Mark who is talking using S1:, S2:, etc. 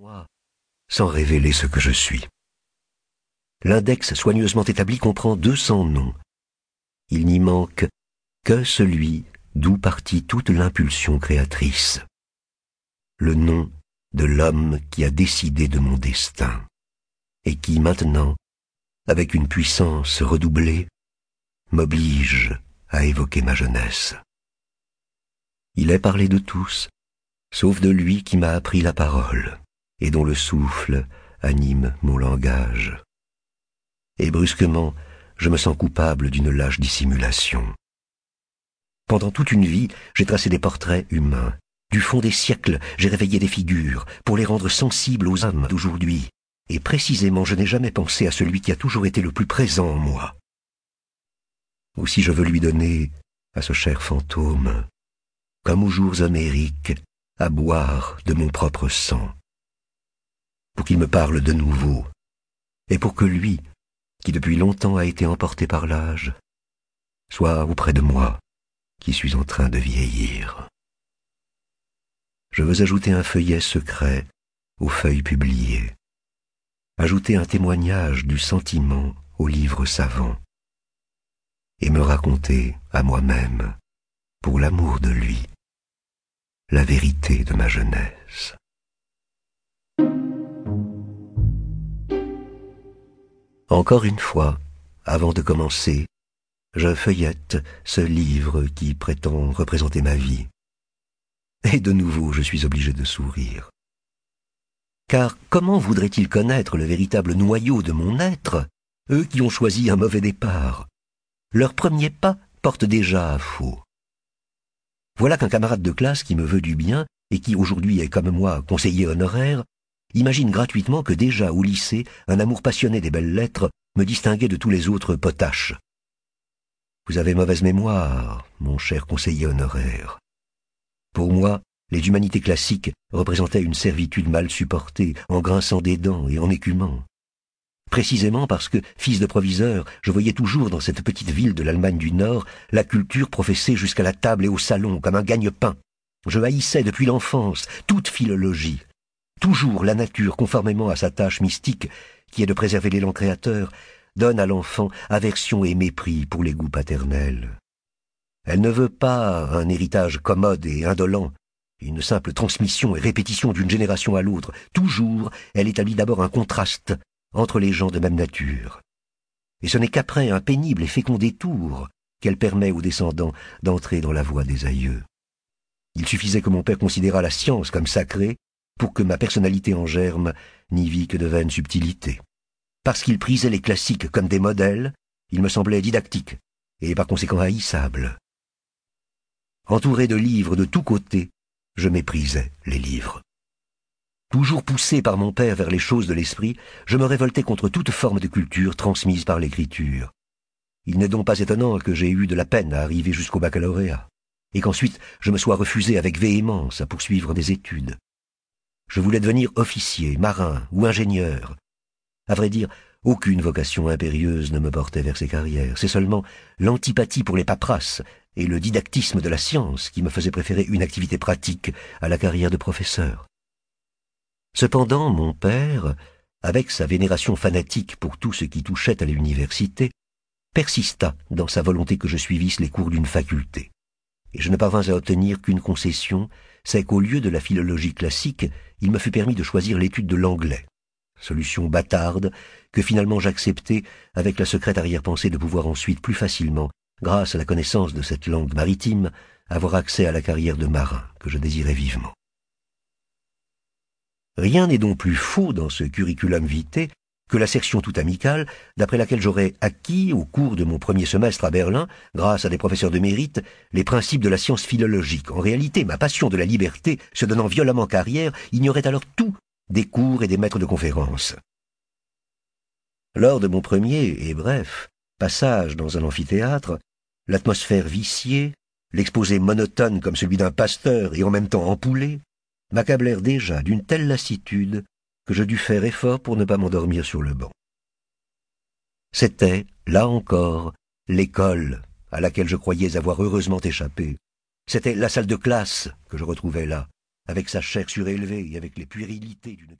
S1: moi, sans révéler ce que je suis. L'index soigneusement établi comprend 200 noms. Il n'y manque que celui d'où partit toute l'impulsion créatrice. Le nom de l'homme qui a décidé de mon destin et qui maintenant, avec une puissance redoublée, m'oblige à évoquer ma jeunesse. Il est parlé de tous, sauf de lui qui m'a appris la parole et dont le souffle anime mon langage. Et brusquement, je me sens coupable d'une lâche dissimulation. Pendant toute une vie, j'ai tracé des portraits humains. Du fond des siècles, j'ai réveillé des figures pour les rendre sensibles aux âmes d'aujourd'hui. Et précisément, je n'ai jamais pensé à celui qui a toujours été le plus présent en moi. Aussi je veux lui donner, à ce cher fantôme, comme aux jours amériques, à boire de mon propre sang, pour qu'il me parle de nouveau, et pour que lui, qui depuis longtemps a été emporté par l'âge, soit auprès de moi, qui suis en train de vieillir. Je veux ajouter un feuillet secret aux feuilles publiées, ajouter un témoignage du sentiment aux livres savants, et me raconter à moi-même, pour l'amour de lui, la vérité de ma jeunesse. Encore une fois, avant de commencer, je feuillette ce livre qui prétend représenter ma vie. Et de nouveau, je suis obligé de sourire. Car comment voudraient-ils connaître le véritable noyau de mon être, eux qui ont choisi un mauvais départ? Leur premier pas porte déjà à faux. Voilà qu'un camarade de classe qui me veut du bien et qui aujourd'hui est comme moi conseiller honoraire, imagine gratuitement que déjà au lycée, un amour passionné des belles lettres me distinguait de tous les autres potaches. Vous avez mauvaise mémoire, mon cher conseiller honoraire. Pour moi, les humanités classiques représentaient une servitude mal supportée, en grinçant des dents et en écumant. Précisément parce que, fils de proviseur, je voyais toujours dans cette petite ville de l'Allemagne du Nord la culture professée jusqu'à la table et au salon comme un gagne-pain. Je haïssais depuis l'enfance toute philologie. Toujours la nature, conformément à sa tâche mystique, qui est de préserver l'élan créateur, donne à l'enfant aversion et mépris pour les goûts paternels. Elle ne veut pas un héritage commode et indolent, une simple transmission et répétition d'une génération à l'autre. Toujours, elle établit d'abord un contraste entre les gens de même nature. Et ce n'est qu'après un pénible et fécond détour qu'elle permet aux descendants d'entrer dans la voie des aïeux. Il suffisait que mon père considérât la science comme sacrée pour que ma personnalité en germe n'y vît que de vaines subtilités. Parce qu'il prisait les classiques comme des modèles, il me semblait didactique, et par conséquent haïssable. Entouré de livres de tous côtés, je méprisais les livres. Toujours poussé par mon père vers les choses de l'esprit, je me révoltais contre toute forme de culture transmise par l'écriture. Il n'est donc pas étonnant que j'ai eu de la peine à arriver jusqu'au baccalauréat, et qu'ensuite je me sois refusé avec véhémence à poursuivre des études. Je voulais devenir officier, marin ou ingénieur, à vrai dire, aucune vocation impérieuse ne me portait vers ces carrières. C'est seulement l'antipathie pour les paperasses et le didactisme de la science qui me faisait préférer une activité pratique à la carrière de professeur. Cependant, mon père, avec sa vénération fanatique pour tout ce qui touchait à l'université, persista dans sa volonté que je suivisse les cours d'une faculté. Et je ne parvins à obtenir qu'une concession, c'est qu'au lieu de la philologie classique, il me fut permis de choisir l'étude de l'anglais solution bâtarde, que finalement j'acceptai avec la secrète arrière-pensée de pouvoir ensuite plus facilement, grâce à la connaissance de cette langue maritime, avoir accès à la carrière de marin que je désirais vivement. Rien n'est donc plus faux dans ce curriculum vitae que l'assertion tout amicale d'après laquelle j'aurais acquis, au cours de mon premier semestre à Berlin, grâce à des professeurs de mérite, les principes de la science philologique. En réalité, ma passion de la liberté, se donnant violemment carrière, ignorait alors tout des cours et des maîtres de conférences. Lors de mon premier et bref passage dans un amphithéâtre, l'atmosphère viciée, l'exposé monotone comme celui d'un pasteur et en même temps empoulé, m'accablèrent déjà d'une telle lassitude que je dus faire effort pour ne pas m'endormir sur le banc. C'était, là encore, l'école à laquelle je croyais avoir heureusement échappé. C'était la salle de classe que je retrouvais là, avec sa chair surélevée et avec les puérilités d'une.